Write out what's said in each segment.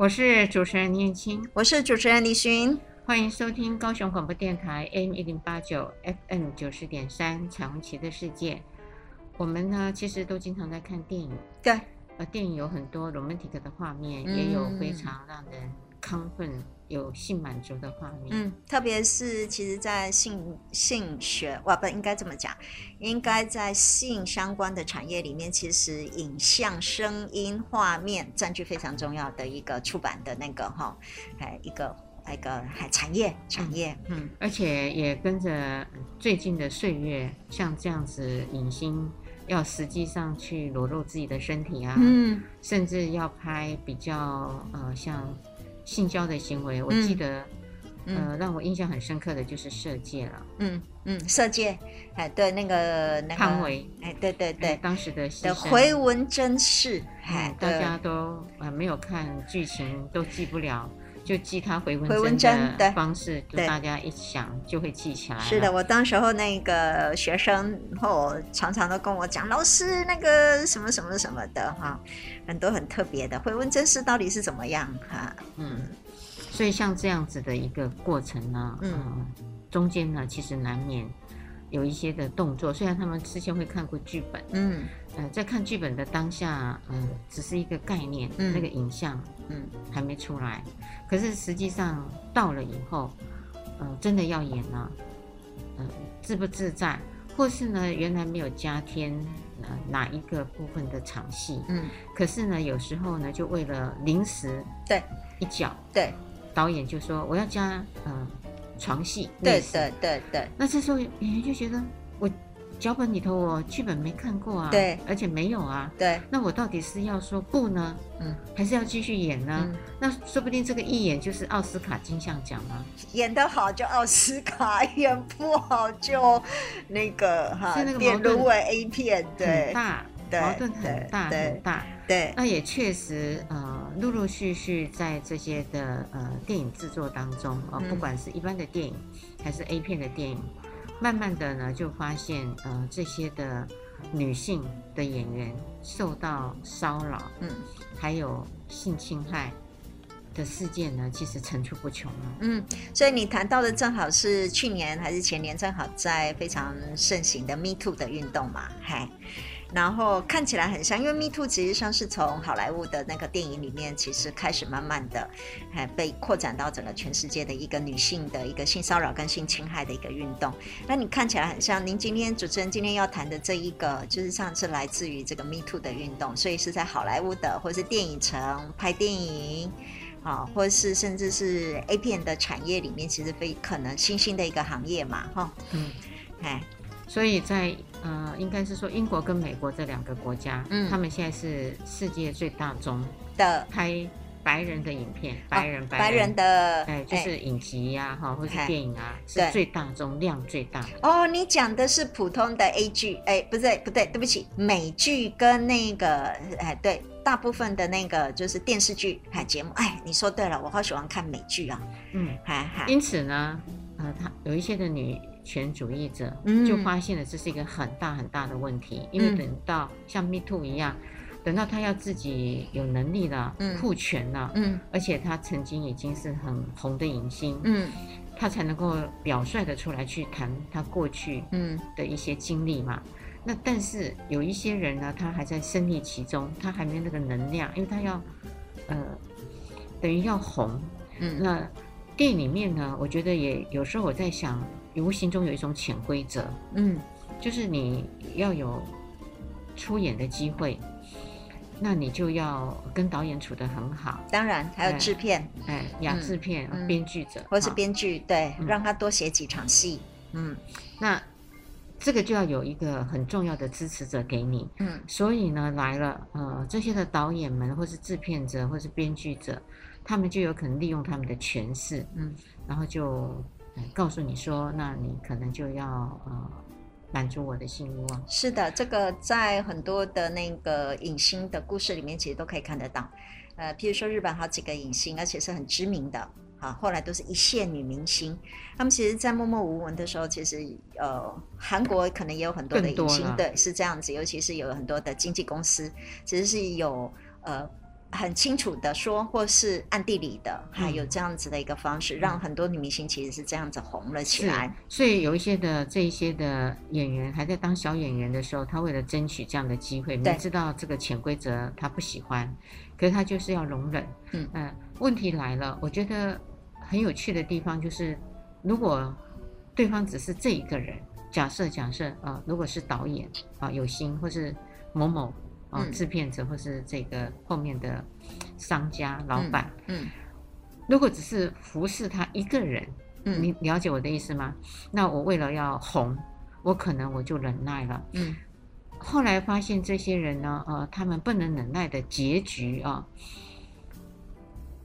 我是主持人念青，我是主持人李寻，欢迎收听高雄广播电台 AM 一零八九 FM 九十点三彩虹旗的世界。我们呢，其实都经常在看电影，对，呃，电影有很多 romantic 的画面，嗯、也有非常让人亢奋。有性满足的画面，嗯，特别是其实，在性性学，哇，不应该这么讲，应该在性相关的产业里面，其实影像、声音、画面占据非常重要的一个出版的那个哈，哎，一个一个还产业产业，嗯，而且也跟着最近的岁月，像这样子影星要实际上去裸露自己的身体啊，嗯，甚至要拍比较呃像。性交的行为，我记得，嗯、呃，让我印象很深刻的就是《射箭》了。嗯嗯，《射箭》哎，对，那个那个汤唯，哎，对对对，当时的的回文真事，哎，大家都啊没有看剧情都记不了，就记他回文回文针的方式，就大家一想就会记起来。是的，我当时候那个学生后常常都跟我讲，老师那个什么什么什么的哈。很多很特别的回文针是到底是怎么样哈？嗯，所以像这样子的一个过程呢，嗯，呃、中间呢其实难免有一些的动作。虽然他们之前会看过剧本，嗯，呃，在看剧本的当下，嗯、呃，只是一个概念，嗯、那个影像，嗯，还没出来。可是实际上到了以后，呃，真的要演了，嗯、呃，自不自在，或是呢，原来没有加添。哪一个部分的场戏？嗯，可是呢，有时候呢，就为了临时对一脚，对导演就说我要加呃床戏，对对对对。那这时候演员就觉得我脚本里头我剧本没看过啊，对，而且没有啊，对。那我到底是要说不呢？嗯，还是要继续演呢？嗯，那说不定这个一演就是奥斯卡金像奖吗？演得好就奥斯卡，演不好就那个哈，是那个矛盾为 A 片，对，很大，矛盾很大很大。对，那也确实呃，陆陆续续在这些的呃电影制作当中啊，不管是一般的电影还是 A 片的电影。慢慢的呢，就发现呃，这些的女性的演员受到骚扰，嗯，还有性侵害的事件呢，其实层出不穷了。嗯，所以你谈到的正好是去年还是前年，正好在非常盛行的 Me Too 的运动嘛，嗨。然后看起来很像，因为 Me Too 其实上是从好莱坞的那个电影里面，其实开始慢慢的，还被扩展到整个全世界的一个女性的一个性骚扰跟性侵害的一个运动。那你看起来很像，您今天主持人今天要谈的这一个，就是上次来自于这个 Me Too 的运动，所以是在好莱坞的，或是电影城拍电影，啊，或是甚至是 A 片的产业里面，其实非可能新兴的一个行业嘛，哈，嗯，哎。所以在呃，应该是说英国跟美国这两个国家，嗯，他们现在是世界最大宗的拍白人的影片，白人白人，的，哎，就是影集呀，哈，或是电影啊，是最大宗量最大。哦，你讲的是普通的 A 剧，哎，不对不对，对不起，美剧跟那个，哎，对，大部分的那个就是电视剧哎节目，哎，你说对了，我好喜欢看美剧啊，嗯，还还。因此呢，呃，他有一些的女。权主义者就发现了这是一个很大很大的问题，嗯、因为等到像 Me Too 一样，等到他要自己有能力了，嗯，护权了，嗯，而且他曾经已经是很红的影星，嗯，他才能够表率的出来去谈他过去嗯。的一些经历嘛。嗯、那但是有一些人呢，他还在身历其中，他还没有那个能量，因为他要呃等于要红，嗯，那电影里面呢，我觉得也有时候我在想。无形中有一种潜规则，嗯，就是你要有出演的机会，那你就要跟导演处得很好。当然还有制片，哎，亚制片、编剧者，或是编剧，对，让他多写几场戏。嗯，那这个就要有一个很重要的支持者给你。嗯，所以呢，来了，呃，这些的导演们，或是制片者，或是编剧者，他们就有可能利用他们的权势，嗯，然后就。告诉你说，那你可能就要呃满足我的性欲望。是的，这个在很多的那个影星的故事里面，其实都可以看得到。呃，譬如说日本好几个影星，而且是很知名的，啊，后来都是一线女明星。他们其实，在默默无闻的时候，其实呃，韩国可能也有很多的影星，对，是这样子。尤其是有很多的经纪公司，其实是有呃。很清楚的说，或是暗地里的，还有这样子的一个方式，嗯、让很多女明星其实是这样子红了起来。所以有一些的这一些的演员还在当小演员的时候，他为了争取这样的机会，明知道这个潜规则他不喜欢，可是他就是要容忍。嗯嗯、呃，问题来了，我觉得很有趣的地方就是，如果对方只是这一个人，假设假设啊、呃，如果是导演啊、呃、有心，或是某某。哦，制片者或是这个后面的商家老板，嗯，嗯，如果只是服侍他一个人，嗯，你了解我的意思吗？那我为了要红，我可能我就忍耐了，嗯。后来发现这些人呢，呃，他们不能忍耐的结局啊，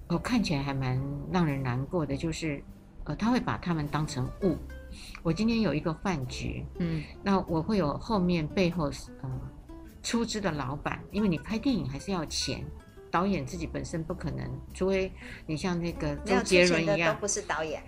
我看起来还蛮让人难过的，就是，呃，他会把他们当成物。我今天有一个饭局，嗯，那我会有后面背后，呃。出资的老板，因为你拍电影还是要钱，导演自己本身不可能，除非你像那个周杰伦一样，都不是导演。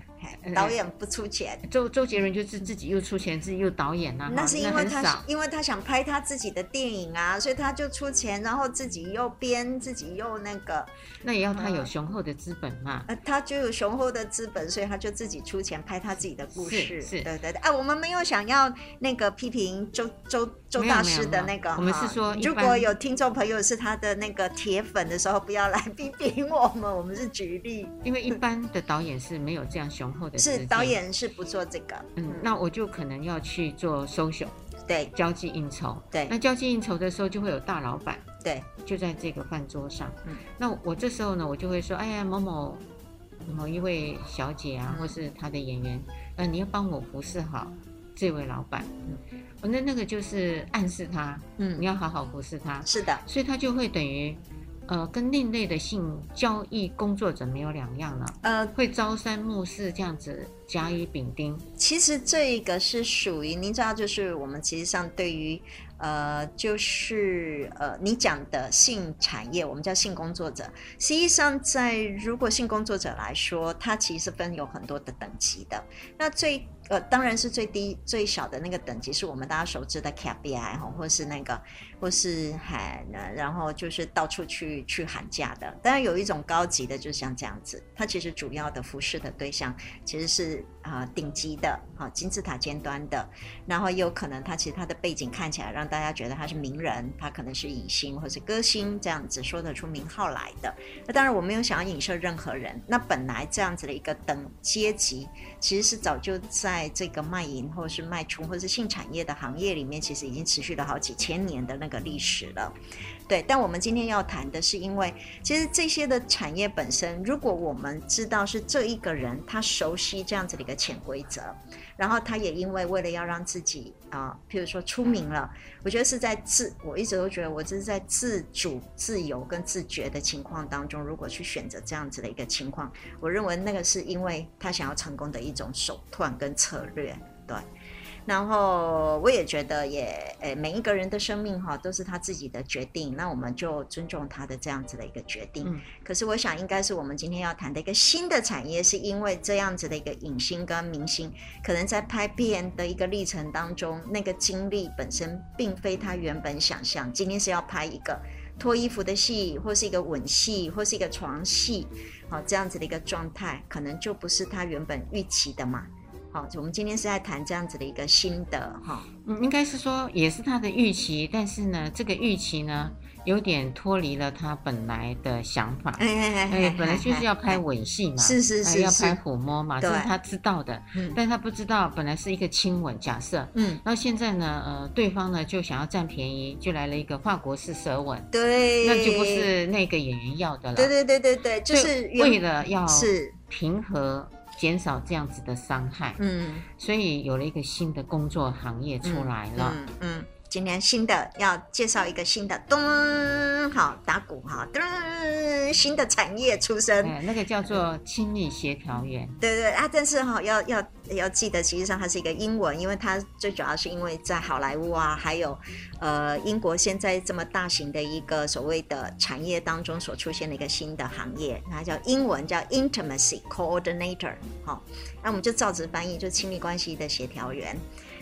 导演不出钱，周周杰伦就是自己又出钱，自己又导演啊。那是因为他因为他想拍他自己的电影啊，所以他就出钱，然后自己又编，自己又那个。那也要他有雄厚的资本嘛。呃，他就有雄厚的资本，所以他就自己出钱拍他自己的故事。是，是对对对。哎，我们没有想要那个批评周周周大师的那个。我们是说，如果有听众朋友是他的那个铁粉的时候，不要来 批评我们，我们是举例。因为一般的导演是没有这样雄厚的。是导演是不做这个，嗯，那我就可能要去做 social，对，交际应酬，对，那交际应酬的时候就会有大老板，对，就在这个饭桌上，嗯，那我这时候呢，我就会说，哎呀，某某某一位小姐啊，或是他的演员，呃，你要帮我服侍好这位老板，嗯，那那个就是暗示他，嗯，你要好好服侍他，是的，所以他就会等于。呃，跟另类的性交易工作者没有两样了。呃，会朝三暮四这样子甲乙丙丁。其实这一个是属于您知道，就是我们其实上对于呃，就是呃，你讲的性产业，我们叫性工作者。实际上，在如果性工作者来说，它其实分有很多的等级的。那最呃，当然是最低最小的那个等级，是我们大家熟知的 KPI 哈，或是那个，或是喊，然后就是到处去去喊价的。当然有一种高级的，就像这样子，它其实主要的服侍的对象其实是啊、顶级的啊金字塔尖端的，然后也有可能他其实他的背景看起来让大家觉得他是名人，他可能是影星或是歌星这样子说得出名号来的。那当然我没有想要影射任何人，那本来这样子的一个等阶级，其实是早就在。这个卖淫或是卖春或是性产业的行业里面，其实已经持续了好几千年的那个历史了。对，但我们今天要谈的是，因为其实这些的产业本身，如果我们知道是这一个人他熟悉这样子的一个潜规则，然后他也因为为了要让自己啊、譬如说出名了，我觉得是在自，我一直都觉得我这是在自主、自由跟自觉的情况当中，如果去选择这样子的一个情况，我认为那个是因为他想要成功的一种手段跟策略，对。然后我也觉得也，诶，每一个人的生命哈都是他自己的决定，那我们就尊重他的这样子的一个决定。嗯。可是我想应该是我们今天要谈的一个新的产业，是因为这样子的一个影星跟明星，可能在拍片的一个历程当中，那个经历本身并非他原本想象。今天是要拍一个脱衣服的戏，或是一个吻戏，或是一个床戏，好，这样子的一个状态，可能就不是他原本预期的嘛。好，我们今天是在谈这样子的一个心得哈，嗯，应该是说也是他的预期，但是呢，这个预期呢有点脱离了他本来的想法。哎哎哎，哎，本来就是要拍吻戏嘛，是是是，要拍抚摸嘛，这是他知道的，嗯，但他不知道本来是一个亲吻假设，嗯，然后现在呢，呃，对方呢就想要占便宜，就来了一个法国式舌吻，对，那就不是那个演员要的了，对对对对对，就是为了要是平和。减少这样子的伤害，嗯，所以有了一个新的工作行业出来了，嗯，嗯，今天新的要介绍一个新的，咚，好打鼓哈，咚，新的产业出生，哎，那个叫做亲密协调员，对对啊，但是哈要要。要记得，其实上它是一个英文，因为它最主要是因为在好莱坞啊，还有呃英国现在这么大型的一个所谓的产业当中所出现的一个新的行业，它叫英文叫 Intimacy Coordinator，好，那我们就照直翻译，就亲密关系的协调员。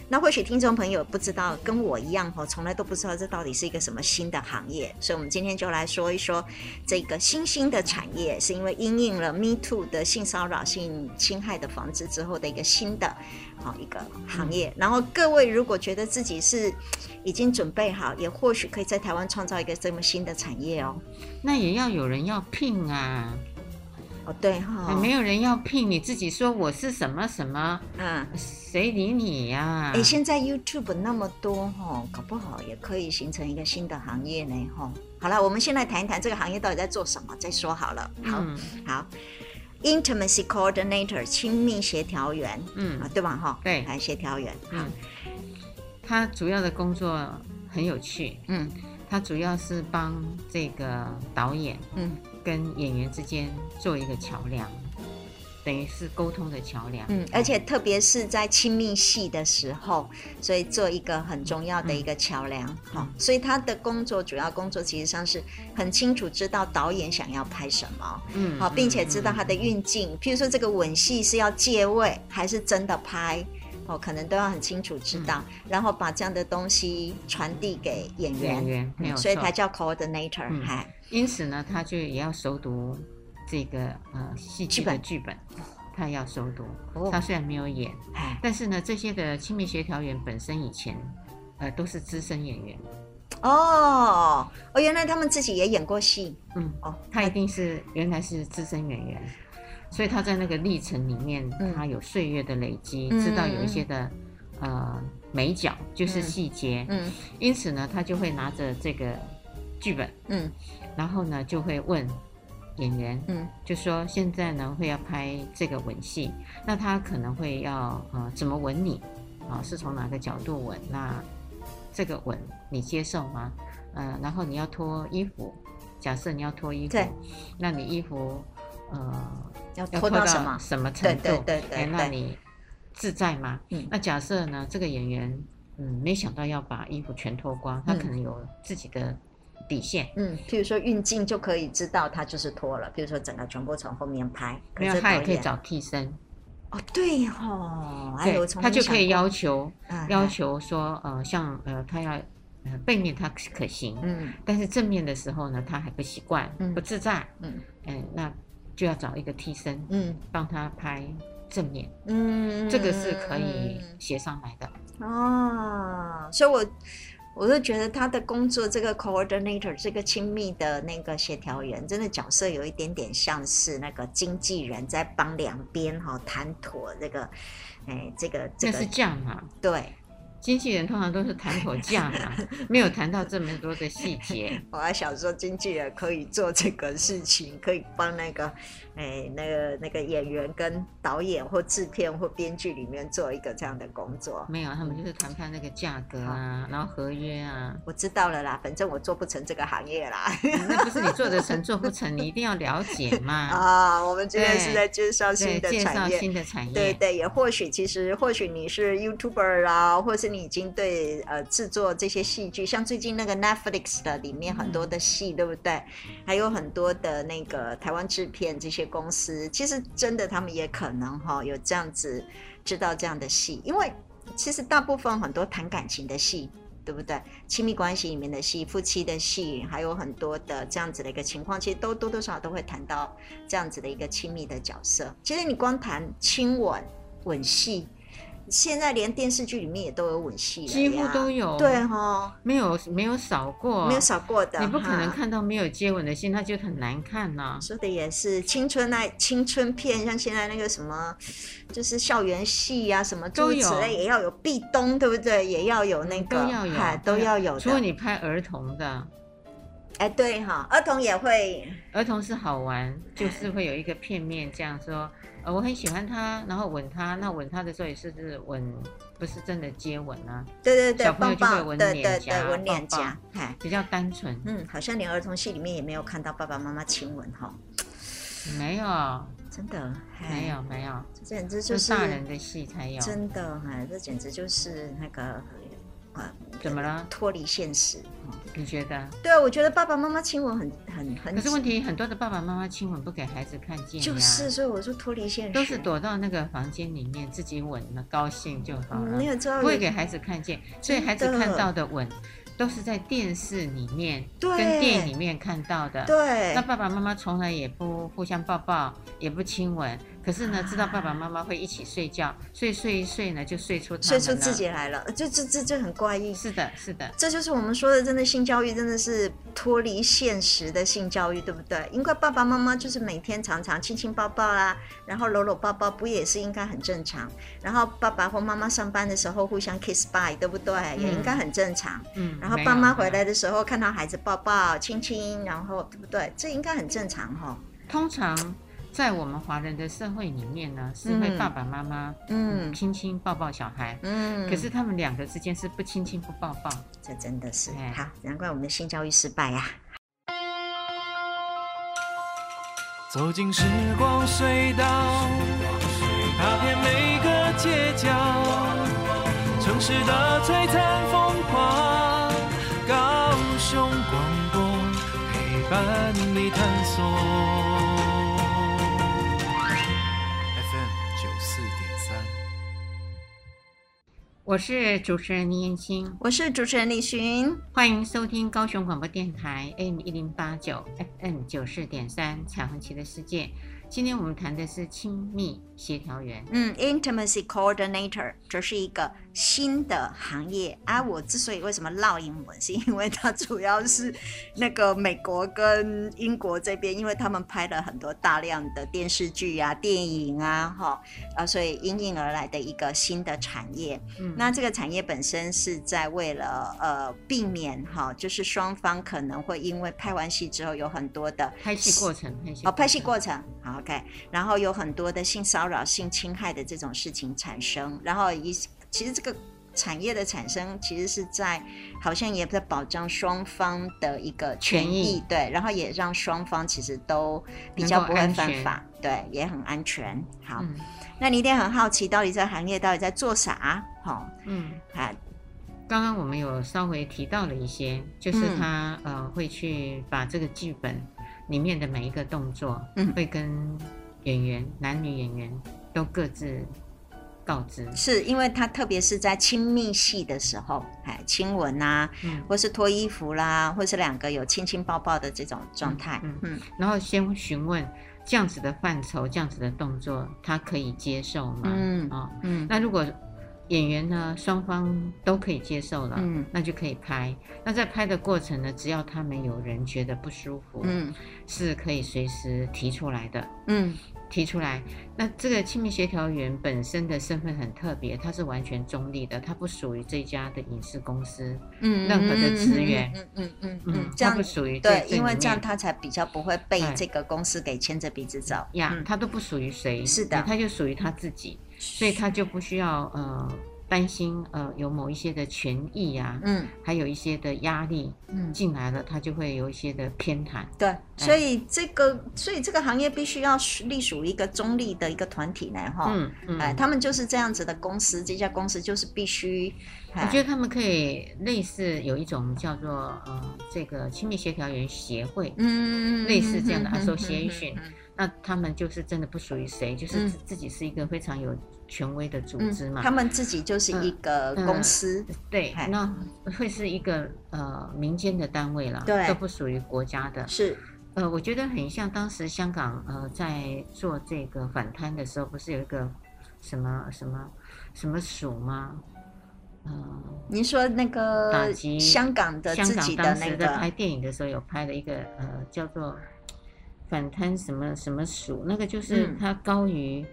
那或许听众朋友不知道，跟我一样哈，从来都不知道这到底是一个什么新的行业，所以我们今天就来说一说这个新兴的产业，是因为因应了 Me Too 的性骚扰、性侵害的防治之后的一个新的好一个行业。然后各位如果觉得自己是已经准备好，也或许可以在台湾创造一个这么新的产业哦。那也要有人要聘啊。哦，对哈、哦，没有人要聘，你自己说我是什么什么，嗯，谁理你呀、啊？哎，现在 YouTube 那么多哈，搞不好也可以形成一个新的行业呢哈。好了，我们先来谈一谈这个行业到底在做什么，再说好了。好，嗯、好，Intimacy Coordinator，亲密协调员，嗯，啊对吧？哈，对，来协调员，嗯，他主要的工作很有趣，嗯，他主要是帮这个导演，嗯。跟演员之间做一个桥梁，等于是沟通的桥梁。嗯，而且特别是在亲密戏的时候，所以做一个很重要的一个桥梁。好、嗯，所以他的工作主要工作其实上是很清楚知道导演想要拍什么，嗯，好，并且知道他的运镜，譬如说这个吻戏是要借位还是真的拍。哦，可能都要很清楚知道，嗯、然后把这样的东西传递给演员，演员没有错，所以才叫 coordinator、因此呢，他就也要熟读这个呃戏剧的剧本，他要熟读。哦、他虽然没有演，但是呢，这些的亲密协调员本身以前呃都是资深演员。哦，哦，原来他们自己也演过戏。嗯，哦，他一定是原来是资深演员。所以他在那个历程里面，嗯、他有岁月的累积，嗯、知道有一些的呃美角，就是细节。嗯，嗯因此呢，他就会拿着这个剧本，嗯，然后呢就会问演员，嗯，就说现在呢会要拍这个吻戏，那他可能会要呃怎么吻你啊？是从哪个角度吻？那这个吻你接受吗？呃，然后你要脱衣服，假设你要脱衣服，对那你衣服呃。要拖到什么什么程度？对对那你自在吗？嗯，那假设呢？这个演员嗯，没想到要把衣服全脱光，他可能有自己的底线。嗯，譬如说运镜就可以知道他就是脱了。譬如说整个全部从后面拍，没有他也可以找替身。哦，对哦，对，他就可以要求要求说呃，像呃，他要呃背面他可行，嗯，但是正面的时候呢，他还不习惯，不自在，嗯，哎，那。就要找一个替身，嗯，帮他拍正面，嗯，这个是可以写上来的。哦，所以我我就觉得他的工作，这个 coordinator，这个亲密的那个协调员，真的角色有一点点像是那个经纪人在帮两边哈谈妥这个，哎，这个这个是这样啊，对。经纪人通常都是谈口价嘛，没有谈到这么多的细节。我还想说，经纪人可以做这个事情，可以帮那个。哎，那个那个演员跟导演或制片或编剧里面做一个这样的工作，没有，他们就是谈判那个价格啊，然后合约啊。我知道了啦，反正我做不成这个行业啦。嗯、那不是你做得成做不成，你一定要了解嘛。啊，我们今天是在介绍新的产业，介绍新的产业。对对，也或许其实或许你是 YouTuber 啊，或是你已经对呃制作这些戏剧，像最近那个 Netflix 的里面很多的戏，嗯、对不对？还有很多的那个台湾制片这些。公司其实真的，他们也可能哈有这样子知道这样的戏，因为其实大部分很多谈感情的戏，对不对？亲密关系里面的戏、夫妻的戏，还有很多的这样子的一个情况，其实都多多少少都会谈到这样子的一个亲密的角色。其实你光谈亲吻、吻戏。现在连电视剧里面也都有吻戏了，几乎都有。对哈，没有没有少过，没有少过的。你不可能看到没有接吻的戏，那就很难看呐。说的也是，青春爱青春片，像现在那个什么，就是校园戏啊，什么诸如此类，也要有壁咚，对不对？也要有那个，都要有，都要有。除了你拍儿童的，哎，对哈，儿童也会，儿童是好玩，就是会有一个片面这样说。呃，我很喜欢他，然后吻他。那吻他的时候也是是吻，不是真的接吻啊。对对对，小朋友就会吻脸颊，吻脸颊，比较单纯。嗯，好像连儿童戏里面也没有看到爸爸妈妈亲吻哈。没有，真的没有没有，这简直就是大人的戏才有。真的，哎，这简直就是那个啊，怎么了？脱离现实。你觉得？对啊，我觉得爸爸妈妈亲吻很很很。可是问题很多的爸爸妈妈亲吻不给孩子看见。就是，所以我说脱离现实。都是躲到那个房间里面自己吻了，高兴就好了。没有知道。不会给孩子看见，所以孩子看到的吻。都是在电视里面跟电影里面看到的。对，那爸爸妈妈从来也不互相抱抱，也不亲吻。可是呢，知道爸爸妈妈会一起睡觉，睡睡一睡呢，就睡出睡出自己来了，就这这这很怪异。是的，是的，这就是我们说的，真的性教育真的是脱离现实的性教育，对不对？因为爸爸妈妈就是每天常常亲亲抱抱啦，然后搂搂抱抱，不也是应该很正常？然后爸爸或妈妈上班的时候互相 kiss bye，对不对？嗯、也应该很正常。嗯。然后爸妈回来的时候看到孩子抱抱亲亲，然后对不对？这应该很正常哈。通常。在我们华人的社会里面呢，是会爸爸妈妈嗯。亲亲抱抱小孩，嗯，可是他们两个之间是不亲亲不抱抱，这真的是。好，难怪我们的性教育失败呀。走进时光隧道，踏遍每个街角，城市的璀璨风狂，高雄广播陪伴你探索。我是主持人林燕青，我是主持人李寻，欢迎收听高雄广播电台 AM 一零八九 FM 九四点三彩虹旗的世界。今天我们谈的是亲密协调员，嗯，Intimacy Coordinator，这是一个新的行业啊。我之所以为什么烙英文，是因为它主要是那个美国跟英国这边，因为他们拍了很多大量的电视剧啊、电影啊，哈啊，所以因应而来的一个新的产业。嗯，那这个产业本身是在为了呃避免哈，就是双方可能会因为拍完戏之后有很多的拍戏过程，拍戏哦，拍戏过程好。OK，然后有很多的性骚扰、性侵害的这种事情产生，然后一其实这个产业的产生，其实是在好像也在保障双方的一个权益，对，然后也让双方其实都比较不会犯法，对，也很安全。好，嗯、那你一定很好奇，到底这个行业到底在做啥？好，嗯，好，刚刚我们有稍微提到了一些，就是他、嗯、呃会去把这个剧本。里面的每一个动作，嗯，会跟演员、嗯、男女演员都各自告知，是因为他特别是在亲密戏的时候，哎，亲吻啊，嗯，或是脱衣服啦，或是两个有亲亲抱抱的这种状态，嗯，嗯，然后先询问这样子的范畴、这样子的动作，他可以接受吗？嗯，哦、嗯，那如果。演员呢，双方都可以接受了，嗯，那就可以拍。那在拍的过程呢，只要他们有人觉得不舒服，嗯，是可以随时提出来的，嗯，提出来。那这个亲密协调员本身的身份很特别，他是完全中立的，他不属于这家的影视公司，嗯，任何的资源，嗯嗯嗯嗯，这样不属于对，因为这样他才比较不会被这个公司给牵着鼻子走呀，他都不属于谁，是的，他就属于他自己。所以他就不需要呃担心呃有某一些的权益呀、啊，嗯，还有一些的压力，嗯，进来了他就会有一些的偏袒。对，所以这个所以这个行业必须要隶属于一个中立的一个团体呢，哈，嗯嗯，哎，他们就是这样子的公司，这家公司就是必须。我觉得他们可以类似有一种叫做呃这个亲密协调员协会，嗯，类似这样的 association。嗯嗯嗯嗯那他们就是真的不属于谁，就是自己是一个非常有权威的组织嘛。嗯、他们自己就是一个公司，嗯嗯、对，那会是一个呃民间的单位了，对，都不属于国家的。是，呃，我觉得很像当时香港呃在做这个反贪的时候，不是有一个什么什么什么署吗？嗯，您说那个打击香港的自己的那个拍电影的时候有拍了一个呃叫做。反贪什么什么署，那个就是它高于、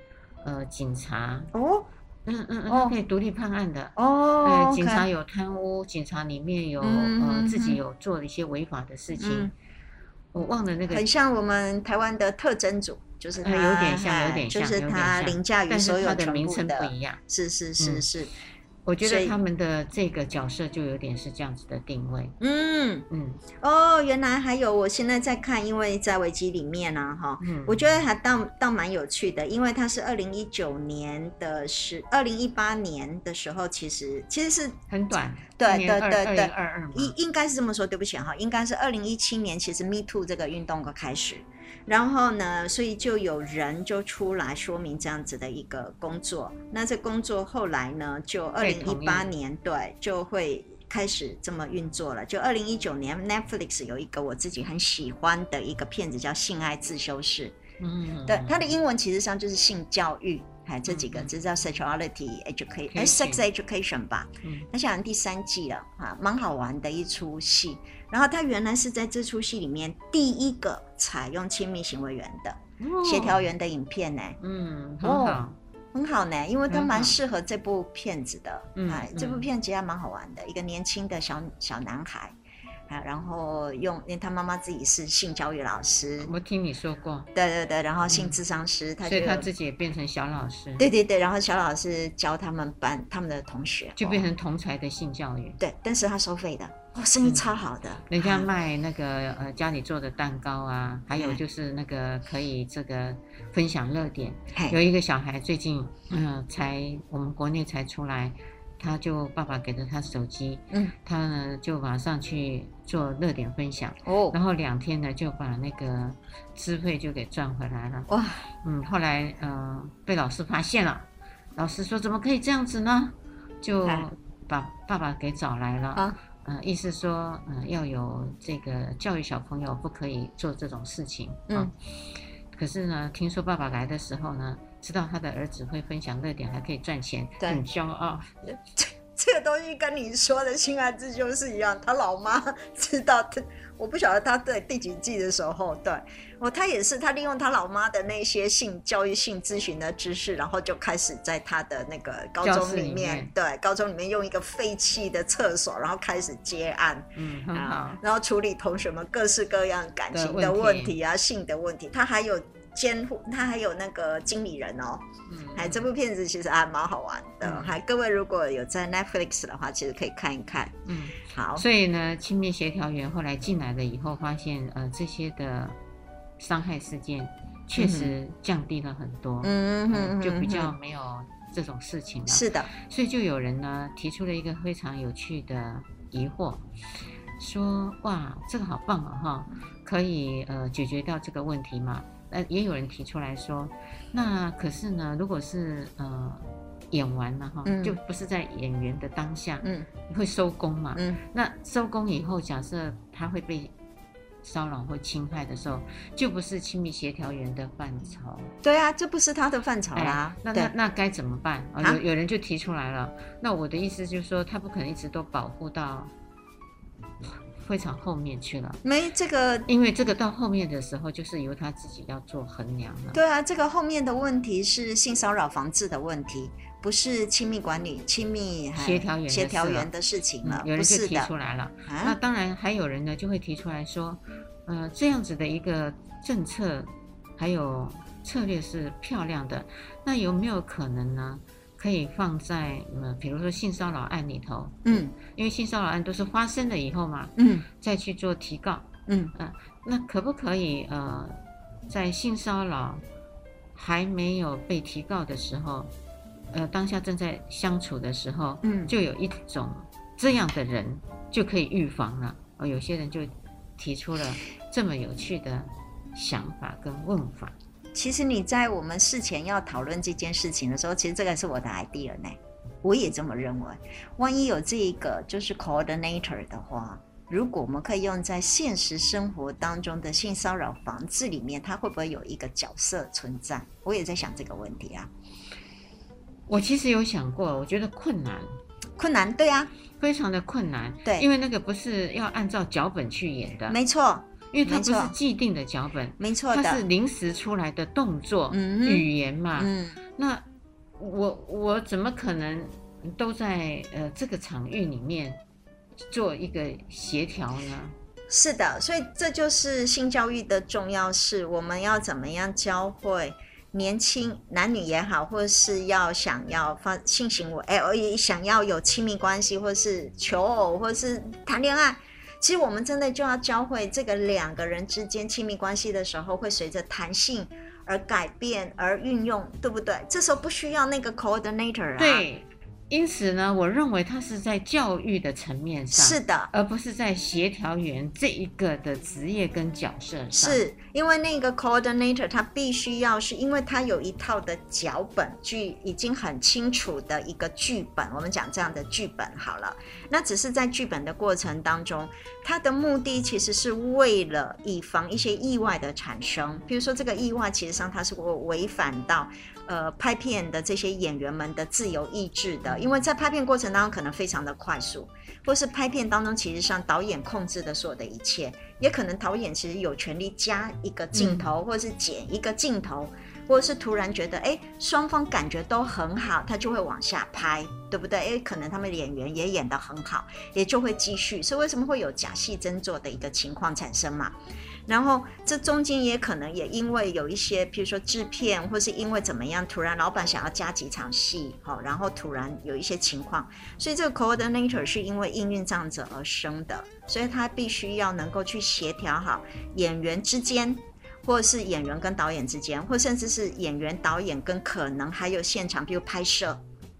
嗯、呃警察。哦，嗯嗯嗯，他可以独立判案的。哦。对警察有贪污，警察里面有、嗯、呃自己有做了一些违法的事情，嗯、我忘了那个。很像我们台湾的特侦组，就是他有点像，有点像，就是它凌驾于所有的名称不一样。是是是是。嗯我觉得他们的这个角色就有点是这样子的定位。嗯嗯，哦，原来还有，我现在在看，因为在维基里面呢、啊，哈、嗯，我觉得还倒倒蛮有趣的，因为它是二零一九年的时，二零一八年的时候，其实其实是很短，对对对对，二二应应该是这么说，对不起哈，应该是二零一七年，其实 Me Too 这个运动的开始。然后呢，所以就有人就出来说明这样子的一个工作。那这工作后来呢，就二零一八年对就会开始这么运作了。就二零一九年，Netflix 有一个我自己很喜欢的一个片子叫《性爱自修室》。嗯，对，它的英文其实上就是性教育，哎，这几个这叫 Sexuality Education，哎，Sex Education 吧。嗯，那现在第三季了啊，蛮好玩的一出戏。然后他原来是在这出戏里面第一个采用亲密行为员的协调员的影片呢，嗯，很好，哦，很好呢，因为他蛮适合这部片子的，哎，这部片其实还蛮好玩的，一个年轻的小小男孩。然后用，因为他妈妈自己是性教育老师，我听你说过。对对对，然后性智商师，他、以他自己也变成小老师。对对对，然后小老师教他们班他们的同学，就变成同才的性教育。对，但是他收费的，哦，生意超好的。嗯、人家 卖那个呃家里做的蛋糕啊，还有就是那个可以这个分享热点。有一个小孩最近嗯、呃、才我们国内才出来。他就爸爸给了他手机，嗯，他呢就马上去做热点分享，哦，然后两天呢就把那个资费就给赚回来了，哇，嗯，后来呃被老师发现了，老师说怎么可以这样子呢？就把爸爸给找来了，啊，呃，意思说呃要有这个教育小朋友不可以做这种事情，嗯，啊，可是呢听说爸爸来的时候呢。知道他的儿子会分享热点，还可以赚钱，很骄傲。这 这个东西跟你说的性爱自修室一样，他老妈 知道他，我不晓得他在第几季的时候，对哦，他也是，他利用他老妈的那些性教育、性咨询的知识，然后就开始在他的那个高中里面，里面对高中里面用一个废弃的厕所，然后开始接案，嗯，然后处理同学们各式各样感情的问题啊，性的问题，他还有。监护，他还有那个经理人哦，嗯，还这部片子其实还蛮好玩的，嗯、还各位如果有在 Netflix 的话，其实可以看一看，嗯，好。所以呢，亲密协调员后来进来了以后，发现呃这些的伤害事件确实降低了很多，嗯嗯，嗯，就比较没有这种事情了。是的，所以就有人呢提出了一个非常有趣的疑惑，说哇这个好棒啊哈，可以呃解决掉这个问题吗？呃，也有人提出来说，那可是呢，如果是呃演完了哈，嗯、就不是在演员的当下，嗯，会收工嘛，嗯，那收工以后，假设他会被骚扰或侵害的时候，就不是亲密协调员的范畴。对啊，这不是他的范畴啦。哎、那那那该怎么办？有有人就提出来了。那我的意思就是说，他不可能一直都保护到。非常后面去了，没这个，因为这个到后面的时候，就是由他自己要做衡量了。对啊，这个后面的问题是性骚扰防治的问题，不是亲密管理、亲密协调员协调员的事情了。嗯、有人就提出来了，啊、那当然还有人呢，就会提出来说，呃，这样子的一个政策还有策略是漂亮的，那有没有可能呢？可以放在呃，比如说性骚扰案里头，嗯，因为性骚扰案都是发生了以后嘛，嗯，再去做提告，嗯。嗯、呃，那可不可以呃，在性骚扰还没有被提告的时候，呃，当下正在相处的时候，嗯，就有一种这样的人就可以预防了。哦，有些人就提出了这么有趣的想法跟问法。其实你在我们事前要讨论这件事情的时候，其实这个是我的 idea 呢，我也这么认为。万一有这一个就是 coordinator 的话，如果我们可以用在现实生活当中的性骚扰防治里面，它会不会有一个角色存在？我也在想这个问题啊。我其实有想过，我觉得困难，困难，对啊，非常的困难，对，因为那个不是要按照脚本去演的，没错。因为它不是既定的脚本，没错，它是临时出来的动作、嗯、语言嘛。嗯，那我我怎么可能都在呃这个场域里面做一个协调呢？是的，所以这就是性教育的重要是。我们要怎么样教会年轻男女也好，或者是要想要发性行为，哎，也想要有亲密关系，或者是求偶，或者是谈恋爱，其实我们真的就要教会这个两个人之间亲密关系的时候，会随着弹性而改变而运用，对不对？这时候不需要那个 coordinator 啊。因此呢，我认为它是在教育的层面上，是的，而不是在协调员这一个的职业跟角色上。是因为那个 coordinator 他必须要是，因为他有一套的脚本剧，已经很清楚的一个剧本。我们讲这样的剧本好了，那只是在剧本的过程当中，他的目的其实是为了以防一些意外的产生。比如说这个意外，其实上它是会违反到。呃，拍片的这些演员们的自由意志的，因为在拍片过程当中可能非常的快速，或是拍片当中其实上导演控制的所有的一切，也可能导演其实有权利加一个镜头，或者是剪一个镜头，或者是突然觉得哎，双方感觉都很好，他就会往下拍，对不对？哎，可能他们演员也演得很好，也就会继续。所以为什么会有假戏真做的一个情况产生嘛？然后这中间也可能也因为有一些，譬如说制片，或是因为怎么样，突然老板想要加几场戏，好，然后突然有一些情况，所以这个 coordinator 是因为应运这样子而生的，所以他必须要能够去协调好演员之间，或者是演员跟导演之间，或甚至是演员、导演跟可能还有现场，比如拍摄。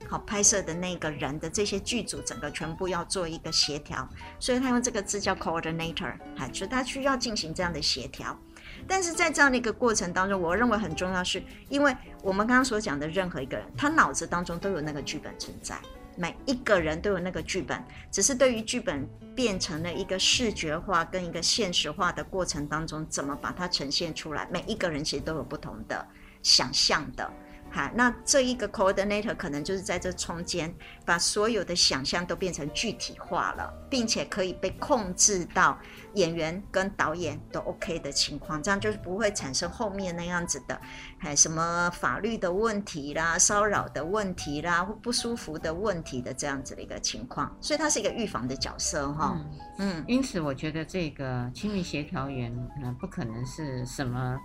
好，拍摄的那个人的这些剧组，整个全部要做一个协调，所以他用这个字叫 coordinator，哈，就他需要进行这样的协调。但是在这样的一个过程当中，我认为很重要是，因为我们刚刚所讲的任何一个人，他脑子当中都有那个剧本存在，每一个人都有那个剧本，只是对于剧本变成了一个视觉化跟一个现实化的过程当中，怎么把它呈现出来，每一个人其实都有不同的想象的。好，那这一个 coordinator 可能就是在这中间，把所有的想象都变成具体化了，并且可以被控制到演员跟导演都 OK 的情况，这样就是不会产生后面那样子的，还什么法律的问题啦、骚扰的问题啦、或不舒服的问题的这样子的一个情况，所以它是一个预防的角色哈。嗯，嗯，因此我觉得这个亲密协调员，嗯，不可能是什么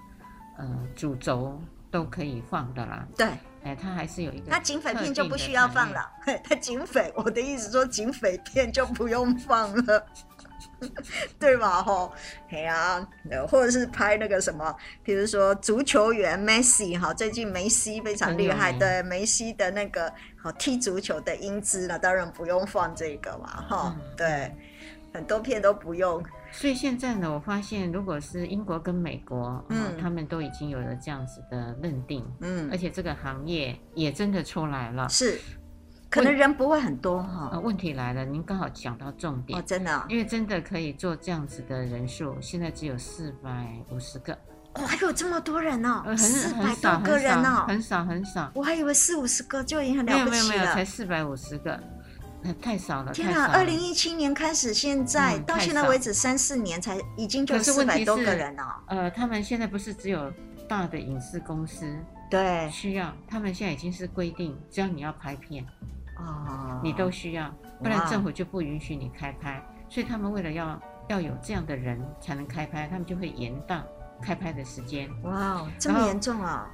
呃主轴。都可以放的啦，对，哎，它还是有一个，那警匪片就不需要放了，他警匪，我的意思说警匪片就不用放了，对吧？吼，哎呀，或者是拍那个什么，比如说足球员梅西哈，最近梅西非常厉害，对，梅西的那个好踢足球的英姿呢，当然不用放这个嘛，哈，嗯，对，很多片都不用。所以现在呢，我发现如果是英国跟美国，嗯，他们都已经有了这样子的认定，嗯，而且这个行业也真的出来了，是，可能人不会很多哈。问题来了，您刚好讲到重点，哦，真的，因为真的可以做这样子的人数，现在只有四百五十个，哦，还有这么多人哦，四百多个人哦，很少很少，我还以为四五十个就已经很了不起了，没有没有没有，才四百五十个。太少了！天哪，二零一七年开始，现在、嗯、到现在为止三四年才已经就四百多个人了。呃，他们现在不是只有大的影视公司对需要，他们现在已经是规定，只要你要拍片哦，你都需要，不然政府就不允许你开拍。所以他们为了要要有这样的人才能开拍，他们就会延宕开拍的时间。哇，这么严重啊！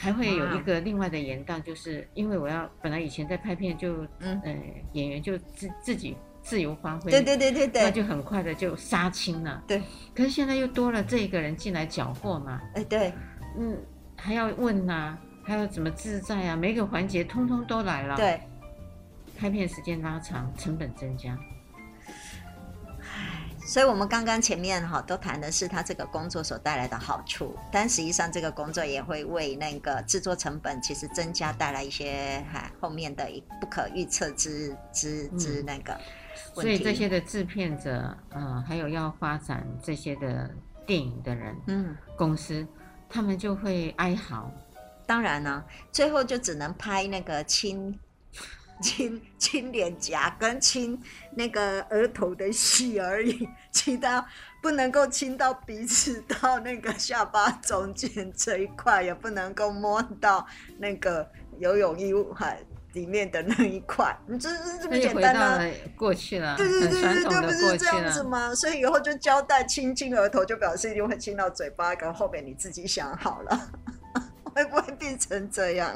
还会有一个另外的延宕，就是因为我要本来以前在拍片就，嗯，呃，演员就自自己自由发挥，对对对对对，那就很快的就杀青了，对。可是现在又多了这一个人进来搅和嘛，哎对，嗯，还要问呐、啊，还要怎么自在啊，每个环节通通都来了，对，拍片时间拉长，成本增加。所以，我们刚刚前面哈都谈的是他这个工作所带来的好处，但实际上这个工作也会为那个制作成本其实增加带来一些哈后面的一不可预测之之之那个、嗯。所以这些的制片者，嗯，还有要发展这些的电影的人，嗯，公司他们就会哀嚎。当然呢，最后就只能拍那个亲。亲亲脸颊跟亲那个额头的戏而已，其他不能够亲到鼻子到那个下巴中间这一块，也不能够摸到那个游泳衣海里面的那一块。你这是这么简单吗？过去了，对对对对对，不是这样子吗？所以以后就交代亲亲额头，就表示一定会亲到嘴巴，跟后面你自己想好了。会不会变成这样。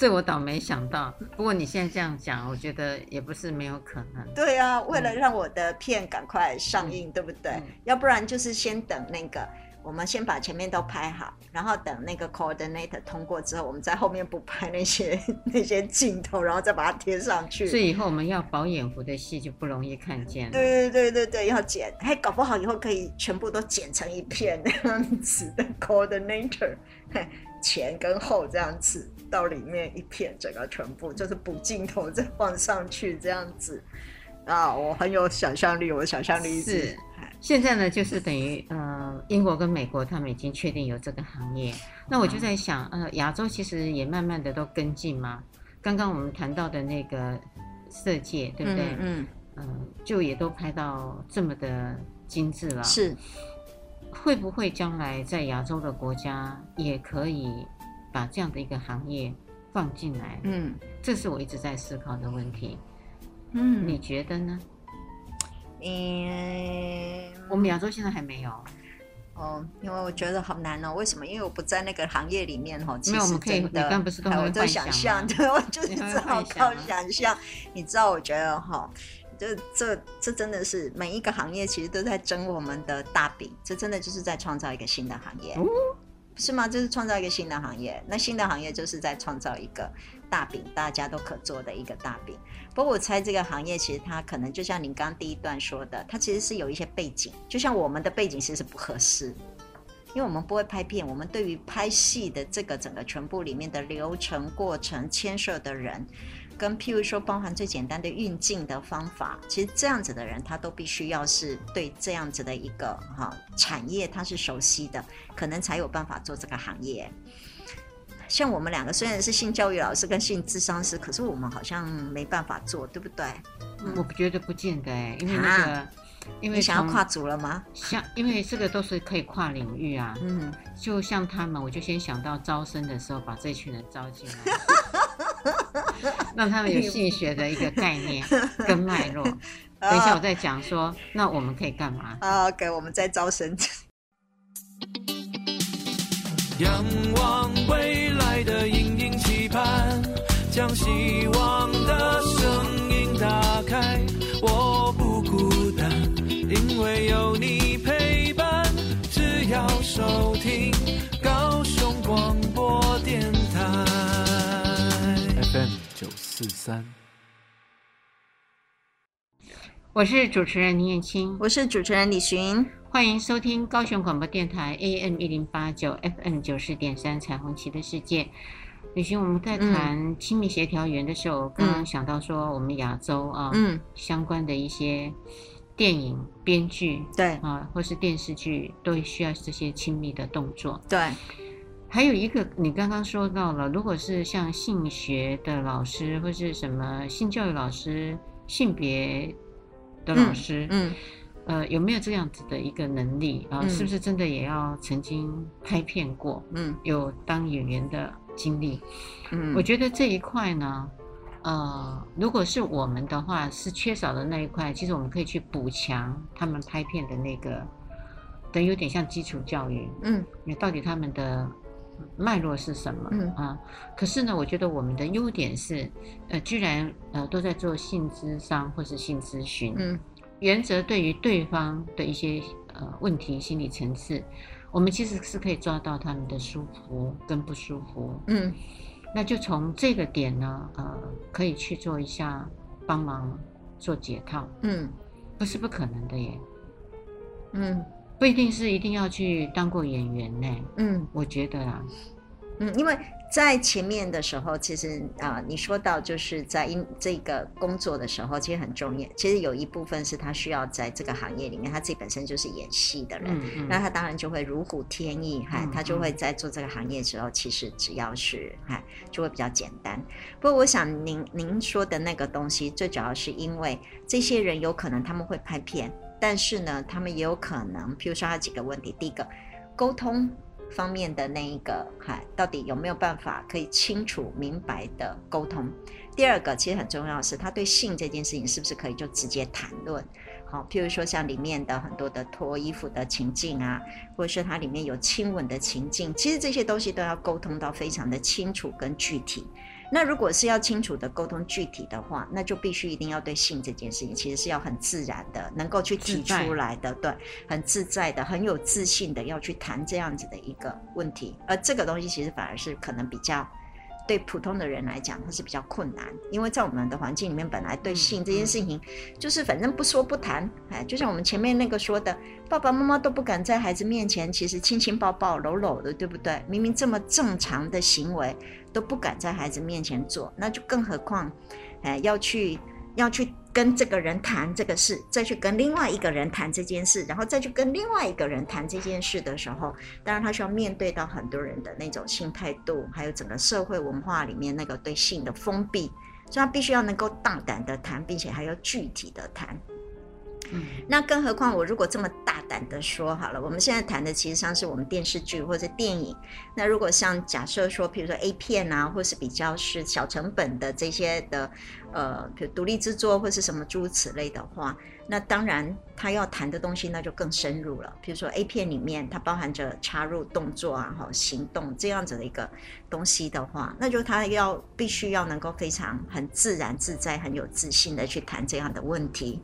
这我倒没想到，不过你现在这样讲，我觉得也不是没有可能。对啊，为了让我的片赶快上映，嗯、对不对？嗯、要不然就是先等那个。我们先把前面都拍好，然后等那个 coordinator 通过之后，我们在后面补拍那些 那些镜头，然后再把它贴上去。所以以后我们要饱眼福的戏就不容易看见了。对对对对对，要剪，还搞不好以后可以全部都剪成一片那样子的 coordinator，前跟后这样子到里面一片，整个全部就是补镜头再放上去这样子。啊，我很有想象力，我的想象力是。现在呢，就是等于呃，英国跟美国他们已经确定有这个行业，那我就在想，呃，亚洲其实也慢慢的都跟进嘛。刚刚我们谈到的那个色戒，对不对？嗯嗯、呃。就也都拍到这么的精致了。是。会不会将来在亚洲的国家也可以把这样的一个行业放进来？嗯，这是我一直在思考的问题。嗯，你觉得呢？嗯，我们亚洲现在还没有哦，因为我觉得好难哦。为什么？因为我不在那个行业里面哦。没有，我们可以，你刚不是都会想象？对，我就 是只好靠想象。你知道，我觉得哈，这这这真的是每一个行业其实都在争我们的大饼，这真的就是在创造一个新的行业。哦是吗？就是创造一个新的行业，那新的行业就是在创造一个大饼，大家都可做的一个大饼。不过我猜这个行业其实它可能就像您刚第一段说的，它其实是有一些背景，就像我们的背景其实是不合适，因为我们不会拍片，我们对于拍戏的这个整个全部里面的流程过程牵涉的人。跟譬如说，包含最简单的运镜的方法，其实这样子的人，他都必须要是对这样子的一个哈产业，他是熟悉的，可能才有办法做这个行业。像我们两个虽然是性教育老师跟性智商师，可是我们好像没办法做，对不对？我觉得不见得哎，因为那个，啊、因为想要跨组了吗？像因为这个都是可以跨领域啊。嗯，就像他们，我就先想到招生的时候把这群人招进来。让他们有性学的一个概念 跟脉络。等一下，我再讲说，那我们可以干嘛？啊，给我们在招生。仰望未来的隐隐期盼，将希望的声音打开。我不孤单，因为有你陪伴。只要收听四三，我是主持人林燕青，我是主持人李寻，欢迎收听高雄广播电台 AM 一零八九 FM 九四点三彩虹旗的世界。李寻，我们在谈亲密协调员的时候，刚刚、嗯、想到说，我们亚洲啊，嗯，相关的一些电影编剧，对。啊，或是电视剧，都需要这些亲密的动作，对。还有一个，你刚刚说到了，如果是像性学的老师，或是什么性教育老师、性别的老师，嗯，嗯呃，有没有这样子的一个能力啊？是不是真的也要曾经拍片过？嗯，有当演员的经历？嗯，我觉得这一块呢，呃，如果是我们的话，是缺少的那一块，其实我们可以去补强他们拍片的那个，等于有点像基础教育。嗯，你到底他们的。脉络是什么？嗯啊，可是呢，我觉得我们的优点是，呃，居然呃都在做性咨商或是性咨询。嗯，原则对于对方的一些呃问题心理层次，我们其实是可以抓到他们的舒服跟不舒服。嗯，那就从这个点呢，呃，可以去做一下帮忙做解套。嗯，不是不可能的耶。嗯。不一定是一定要去当过演员呢。嗯，我觉得啊，嗯，因为在前面的时候，其实啊、呃，你说到就是在因这个工作的时候，其实很重要。其实有一部分是他需要在这个行业里面，他自己本身就是演戏的人，嗯嗯、那他当然就会如虎添翼，哈、嗯，他就会在做这个行业的时候，其实只要是哈，就会比较简单。不过，我想您您说的那个东西，最主要是因为这些人有可能他们会拍片。但是呢，他们也有可能，譬如说，他几个问题：第一个，沟通方面的那一个，哈，到底有没有办法可以清楚明白的沟通？第二个，其实很重要的是，他对性这件事情是不是可以就直接谈论？好，譬如说像里面的很多的脱衣服的情境啊，或者是它里面有亲吻的情境，其实这些东西都要沟通到非常的清楚跟具体。那如果是要清楚的沟通具体的话，那就必须一定要对性这件事情，其实是要很自然的，能够去提出来的，对，很自在的，很有自信的要去谈这样子的一个问题。而这个东西其实反而是可能比较。对普通的人来讲，它是比较困难，因为在我们的环境里面，本来对性这件事情，就是反正不说不谈，哎，就像我们前面那个说的，爸爸妈妈都不敢在孩子面前，其实亲亲抱抱、搂搂的，对不对？明明这么正常的行为，都不敢在孩子面前做，那就更何况，哎，要去。要去跟这个人谈这个事，再去跟另外一个人谈这件事，然后再去跟另外一个人谈这件事的时候，当然他需要面对到很多人的那种性态度，还有整个社会文化里面那个对性的封闭，所以他必须要能够大胆的谈，并且还要具体的谈。嗯，那更何况我如果这么大胆的说好了，我们现在谈的其实上是我们电视剧或者电影。那如果像假设说，比如说 A 片啊，或是比较是小成本的这些的，呃，比如独立制作或是什么诸如此类的话，那当然他要谈的东西那就更深入了。比如说 A 片里面它包含着插入动作啊、哈行动这样子的一个东西的话，那就他要必须要能够非常很自然自在、很有自信的去谈这样的问题。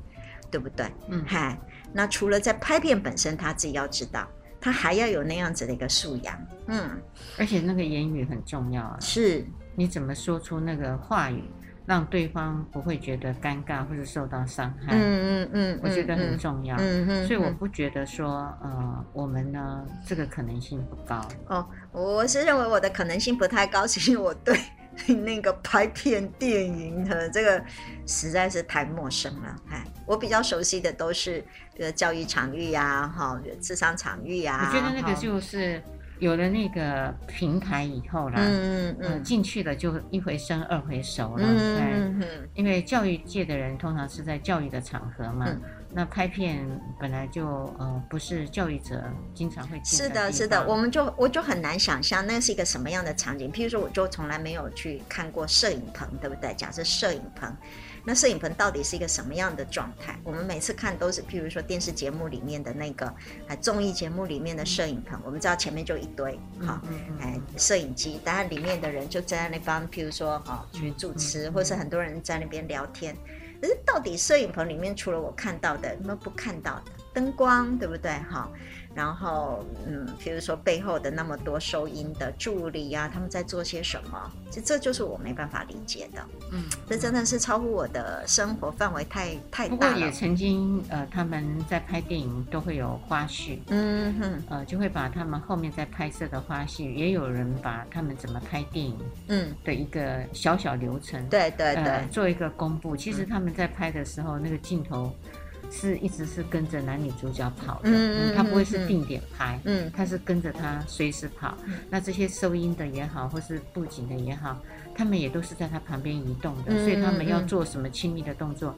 对不对？嗯，嗨，那除了在拍片本身，他自己要知道，他还要有那样子的一个素养。嗯，而且那个言语很重要啊。是，你怎么说出那个话语，让对方不会觉得尴尬或者受到伤害？嗯嗯嗯，我觉得很重要。嗯嗯，所以我不觉得说，呃，我们呢，这个可能性不高。哦，我是认为我的可能性不太高，其实我对。那个拍片电影的这个实在是太陌生了，哎，我比较熟悉的都是比如教育场域呀，哈，智商场域呀。我觉得那个就是有了那个平台以后啦，嗯嗯进去了就一回生二回熟了，嗯嗯嗯，因为教育界的人通常是在教育的场合嘛。嗯那拍片本来就呃不是教育者经常会进的。是的，是的，我们就我就很难想象那是一个什么样的场景。譬如说，我就从来没有去看过摄影棚，对不对？假设摄影棚，那摄影棚到底是一个什么样的状态？我们每次看都是譬如说电视节目里面的那个，哎，综艺节目里面的摄影棚，我们知道前面就一堆哈，哎，摄影机，当然里面的人就在那帮，譬如说哈去主持，或是很多人在那边聊天。可是到底摄影棚里面除了我看到的，有没有不看到的灯光，对不对？哈。然后，嗯，比如说背后的那么多收音的助理呀、啊，他们在做些什么？其实这就是我没办法理解的。嗯，这真的是超乎我的生活范围太太大了。不过也曾经，呃，他们在拍电影都会有花絮，嗯哼，呃，就会把他们后面在拍摄的花絮，也有人把他们怎么拍电影，嗯，的一个小小流程，嗯、对对对、呃，做一个公布。其实他们在拍的时候，那个镜头。是一直是跟着男女主角跑的，嗯，他不会是定点拍，嗯，他是跟着他随时跑。那这些收音的也好，或是布景的也好，他们也都是在他旁边移动的，所以他们要做什么亲密的动作，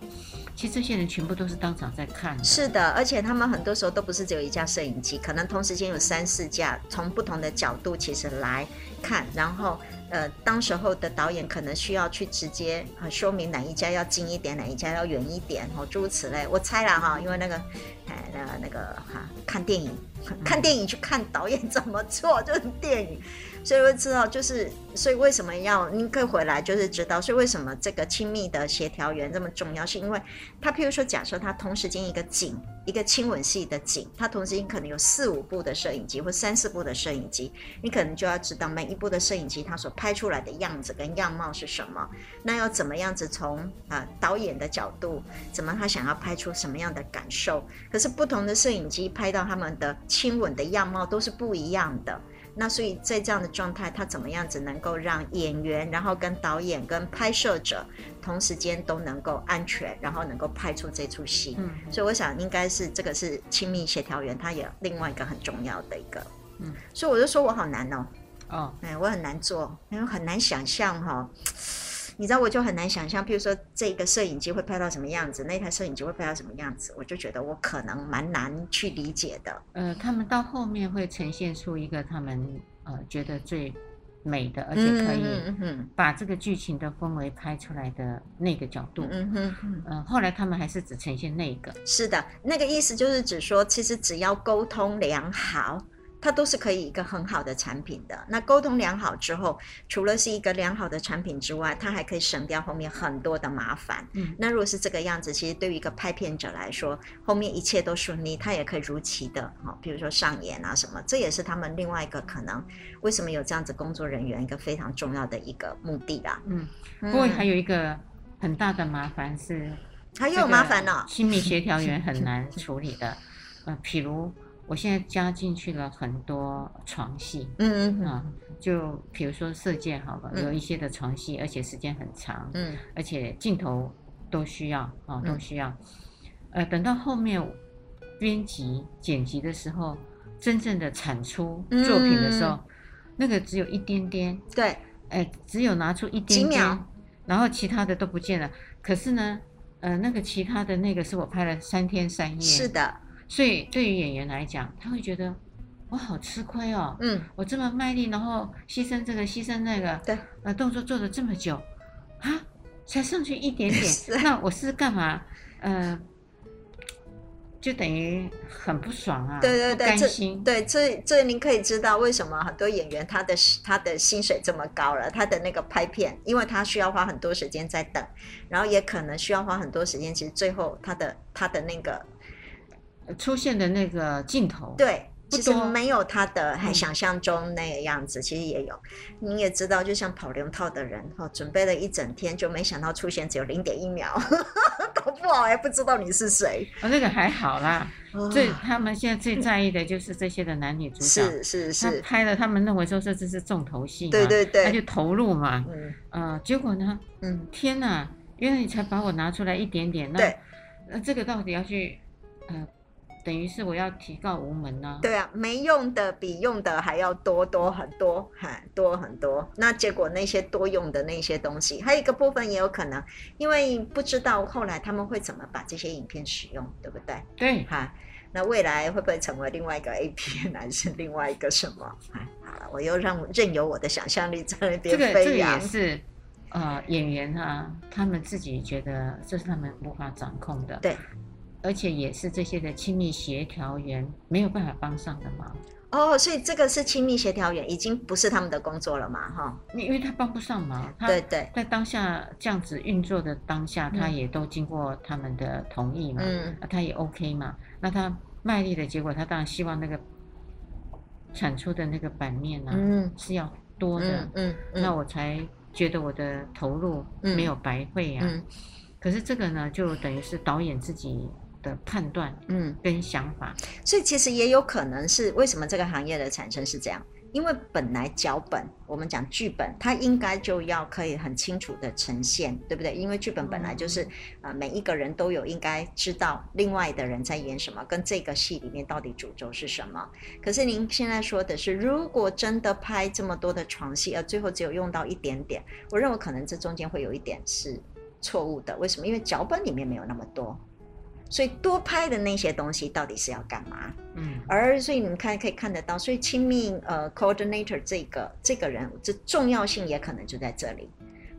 其实这些人全部都是当场在看的。是的，而且他们很多时候都不是只有一架摄影机，可能同时间有三四架，从不同的角度其实来看，然后。呃，当时候的导演可能需要去直接啊说明哪一家要近一点，哪一家要远一点，哦，诸如此类。我猜了哈，因为那个，哎，那个那个哈，看电影，看电影去看导演怎么做，就是电影。所以会知道，就是所以为什么要你可以回来，就是知道，所以为什么这个亲密的协调员这么重要，是因为他譬如说，假设他同时间一个景，一个亲吻戏的景，他同时间可能有四五部的摄影机或三四部的摄影机，你可能就要知道每一部的摄影机它所拍出来的样子跟样貌是什么，那要怎么样子从啊、呃、导演的角度，怎么他想要拍出什么样的感受，可是不同的摄影机拍到他们的亲吻的样貌都是不一样的。那所以在这样的状态，他怎么样子能够让演员，然后跟导演、跟拍摄者同时间都能够安全，然后能够拍出这出戏？嗯，所以我想应该是这个是亲密协调员，他也另外一个很重要的一个。嗯，所以我就说我好难哦。哦，哎，我很难做，因为很难想象哈、哦。你知道，我就很难想象，譬如说这个摄影机会拍到什么样子，那台摄影机会拍到什么样子，我就觉得我可能蛮难去理解的。呃，他们到后面会呈现出一个他们呃觉得最美的，而且可以把这个剧情的氛围拍出来的那个角度。嗯哼，嗯，后来他们还是只呈现那个。是的，那个意思就是指说，其实只要沟通良好。它都是可以一个很好的产品的。那沟通良好之后，除了是一个良好的产品之外，它还可以省掉后面很多的麻烦。嗯，那如果是这个样子，其实对于一个拍片者来说，后面一切都顺利，他也可以如期的，哈，比如说上演啊什么，这也是他们另外一个可能。为什么有这样子工作人员一个非常重要的一个目的啦。嗯，不过还有一个很大的麻烦是，还有麻烦呢，亲密协调员很难 处理的。呃，譬如。我现在加进去了很多床戏，嗯嗯啊，就比如说射箭好了，嗯、有一些的床戏，而且时间很长，嗯，而且镜头都需要啊，都需要，呃，等到后面编辑剪辑的时候，真正的产出作品的时候，嗯、那个只有一点点，对，哎，只有拿出一点点，秒然后其他的都不见了。可是呢，呃，那个其他的那个是我拍了三天三夜，是的。所以对于演员来讲，他会觉得我好吃亏哦。嗯，我这么卖力，然后牺牲这个牺牲那个，对，呃，动作做了这么久，啊，才上去一点点，是那我是干嘛？呃，就等于很不爽啊，对对对，不甘心。对，这这您可以知道为什么很多演员他的他的薪水这么高了，他的那个拍片，因为他需要花很多时间在等，然后也可能需要花很多时间，其实最后他的他的那个。出现的那个镜头，对，其实没有他的还想象中那个样子，嗯、其实也有。你也知道，就像跑龙套的人，哈，准备了一整天，就没想到出现只有零点一秒，搞不好还不知道你是谁。哦，那个还好啦。哦、最他们现在最在意的就是这些的男女主角，是是是，他拍了，他们认为说这这是重头戏，对对对，他就投入嘛。嗯，呃，结果呢，嗯，天哪，原来你才把我拿出来一点点，那那这个到底要去，呃。等于是我要提告无门呢？对啊，没用的比用的还要多多很多，哈多很多。那结果那些多用的那些东西，还有一个部分也有可能，因为不知道后来他们会怎么把这些影片使用，对不对？对，哈，那未来会不会成为另外一个 A 片，还是另外一个什么？好了，我又让任由我的想象力在那边飞扬。这个这个也是，呃，演员啊，他们自己觉得这是他们无法掌控的。对。而且也是这些的亲密协调员没有办法帮上的忙。哦，所以这个是亲密协调员已经不是他们的工作了嘛，哈，因为他帮不上忙，对对，在当下这样子运作的当下，他也都经过他们的同意嘛，嗯，他也 OK 嘛，那他卖力的结果，他当然希望那个产出的那个版面呢，嗯，是要多的，嗯，那我才觉得我的投入没有白费呀，可是这个呢，就等于是导演自己。的判断，嗯，跟想法，嗯，所以其实也有可能是为什么这个行业的产生是这样？因为本来脚本，我们讲剧本，它应该就要可以很清楚的呈现，对不对？因为剧本本来就是，呃，每一个人都有应该知道另外的人在演什么，跟这个戏里面到底主轴是什么。可是您现在说的是，如果真的拍这么多的床戏，而最后只有用到一点点，我认为可能这中间会有一点是错误的。为什么？因为脚本里面没有那么多。所以多拍的那些东西到底是要干嘛？嗯，而所以你们看可以看得到，所以亲密呃 coordinator 这个这个人这重要性也可能就在这里，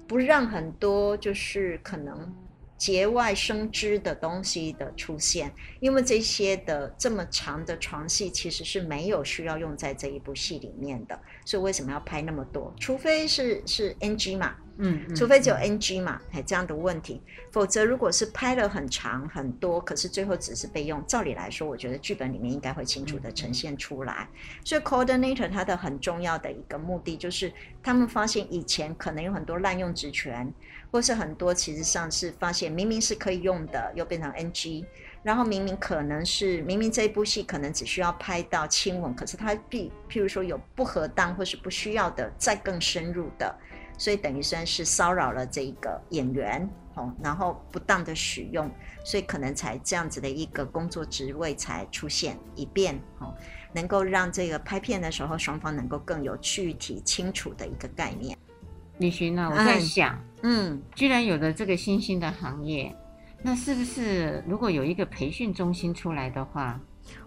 不让很多就是可能节外生枝的东西的出现，因为这些的这么长的床戏其实是没有需要用在这一部戏里面的，所以为什么要拍那么多？除非是是 NG 嘛。嗯，除非只有 NG 嘛，哎，这样的问题，否则如果是拍了很长很多，可是最后只是被用，照理来说，我觉得剧本里面应该会清楚的呈现出来。所以 coordinator 它的很重要的一个目的就是，他们发现以前可能有很多滥用职权，或是很多其实上是发现明明是可以用的，又变成 NG，然后明明可能是明明这一部戏可能只需要拍到亲吻，可是它必譬如说有不合当或是不需要的，再更深入的。所以等于算是骚扰了这一个演员，哦，然后不当的使用，所以可能才这样子的一个工作职位才出现，以便哦，能够让这个拍片的时候双方能够更有具体清楚的一个概念。李寻呢，我在想，嗯，居然有了这个新兴的行业，那是不是如果有一个培训中心出来的话，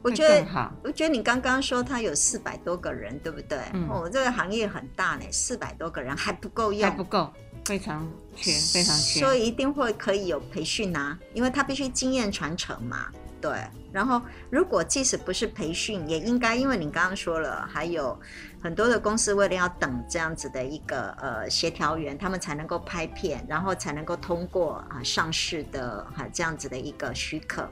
我觉得，我觉得你刚刚说他有四百多个人，对不对？嗯、哦，这个行业很大呢，四百多个人还不够用，还不够，非常缺，非常缺，所以一定会可以有培训啊，因为他必须经验传承嘛。对，然后如果即使不是培训，也应该，因为你刚刚说了，还有很多的公司为了要等这样子的一个呃协调员，他们才能够拍片，然后才能够通过啊上市的哈这样子的一个许可。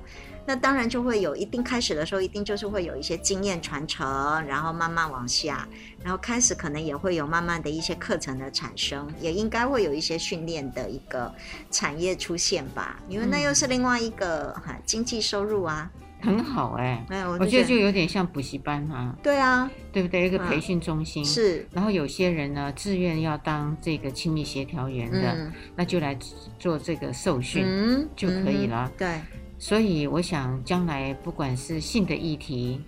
那当然就会有一定开始的时候，一定就是会有一些经验传承，然后慢慢往下，然后开始可能也会有慢慢的一些课程的产生，也应该会有一些训练的一个产业出现吧，因为那又是另外一个哈经济收入啊，很好哎、欸，我觉得就有点像补习班啊，对啊，对不对？一个培训中心是，然后有些人呢自愿要当这个亲密协调员的，嗯、那就来做这个受训，嗯，就可以了，嗯、对。所以我想，将来不管是性的议题，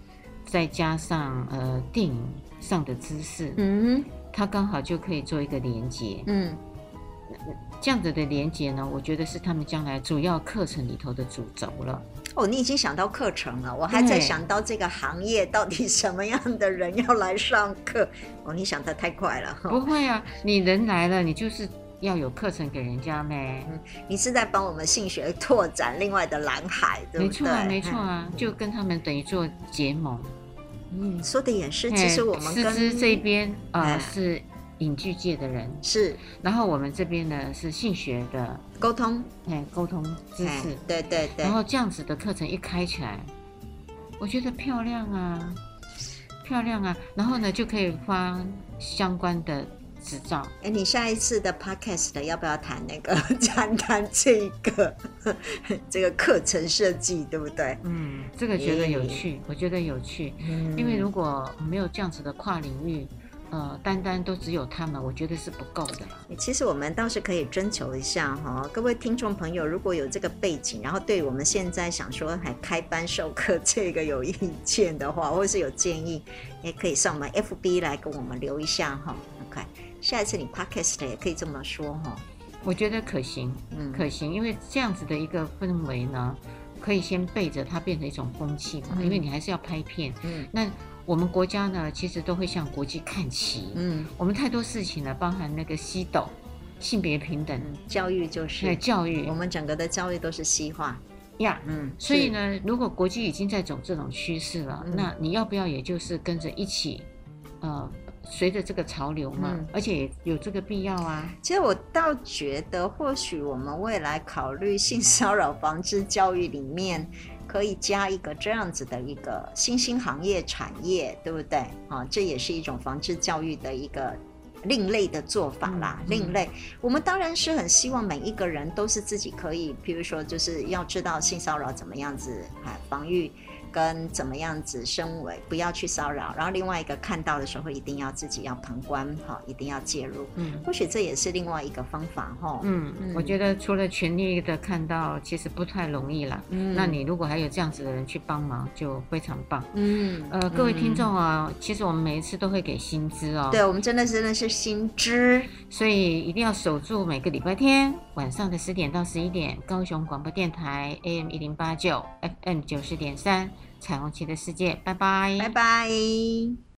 再加上呃电影上的知识，嗯，它刚好就可以做一个连接，嗯，这样子的连接呢，我觉得是他们将来主要课程里头的主轴了。哦，你已经想到课程了，我还在想到这个行业到底什么样的人要来上课。哦，你想的太快了。不会啊，你人来了，你就是。要有课程给人家咩？嗯，你是在帮我们性学拓展另外的蓝海，对不对？没错啊，没错啊，就跟他们等于做结盟。嗯，说的也是。其实我们跟师资这边啊、呃、是影剧界的人，是。然后我们这边呢是性学的沟通，哎，沟通知识，对对对。然后这样子的课程一开起来，我觉得漂亮啊，漂亮啊。然后呢就可以发相关的。执照，哎，你下一次的 podcast 要不要谈那个 谈谈这个 这个课程设计，对不对？嗯，这个觉得有趣，我觉得有趣，嗯，因为如果没有这样子的跨领域，呃，单单都只有他们，我觉得是不够的。其实我们倒是可以征求一下哈，各位听众朋友，如果有这个背景，然后对我们现在想说还开班授课这个有意见的话，或是有建议，也可以上我们 FB 来跟我们留一下哈。下一次你 podcast 也可以这么说哈，我觉得可行，嗯，可行，因为这样子的一个氛围呢，可以先背着它变成一种风气嘛，嗯、因为你还是要拍片，嗯，那我们国家呢，其实都会向国际看齐，嗯，我们太多事情呢，包含那个西斗性别平等教育，就是。对教育，我们整个的教育都是西化。呀，嗯，所以呢，如果国际已经在走这种趋势了，嗯、那你要不要也就是跟着一起，呃？随着这个潮流嘛，嗯、而且有这个必要啊。其实我倒觉得，或许我们未来考虑性骚扰防治教育里面，可以加一个这样子的一个新兴行业产业，对不对？啊，这也是一种防治教育的一个另类的做法啦。嗯、另类，我们当然是很希望每一个人都是自己可以，譬如说，就是要知道性骚扰怎么样子啊，防御。跟怎么样子身为不要去骚扰，然后另外一个看到的时候一定要自己要旁观哈，一定要介入。嗯，或许这也是另外一个方法哈。嗯，嗯，我觉得除了全力的看到，其实不太容易啦。嗯，那你如果还有这样子的人去帮忙，就非常棒。嗯，呃，各位听众啊，嗯、其实我们每一次都会给薪资哦。对，我们真的真的是薪资，所以一定要守住每个礼拜天晚上的十点到十一点，高雄广播电台 AM 一零八九 FM 九十点三。彩虹旗的世界，拜拜，拜拜。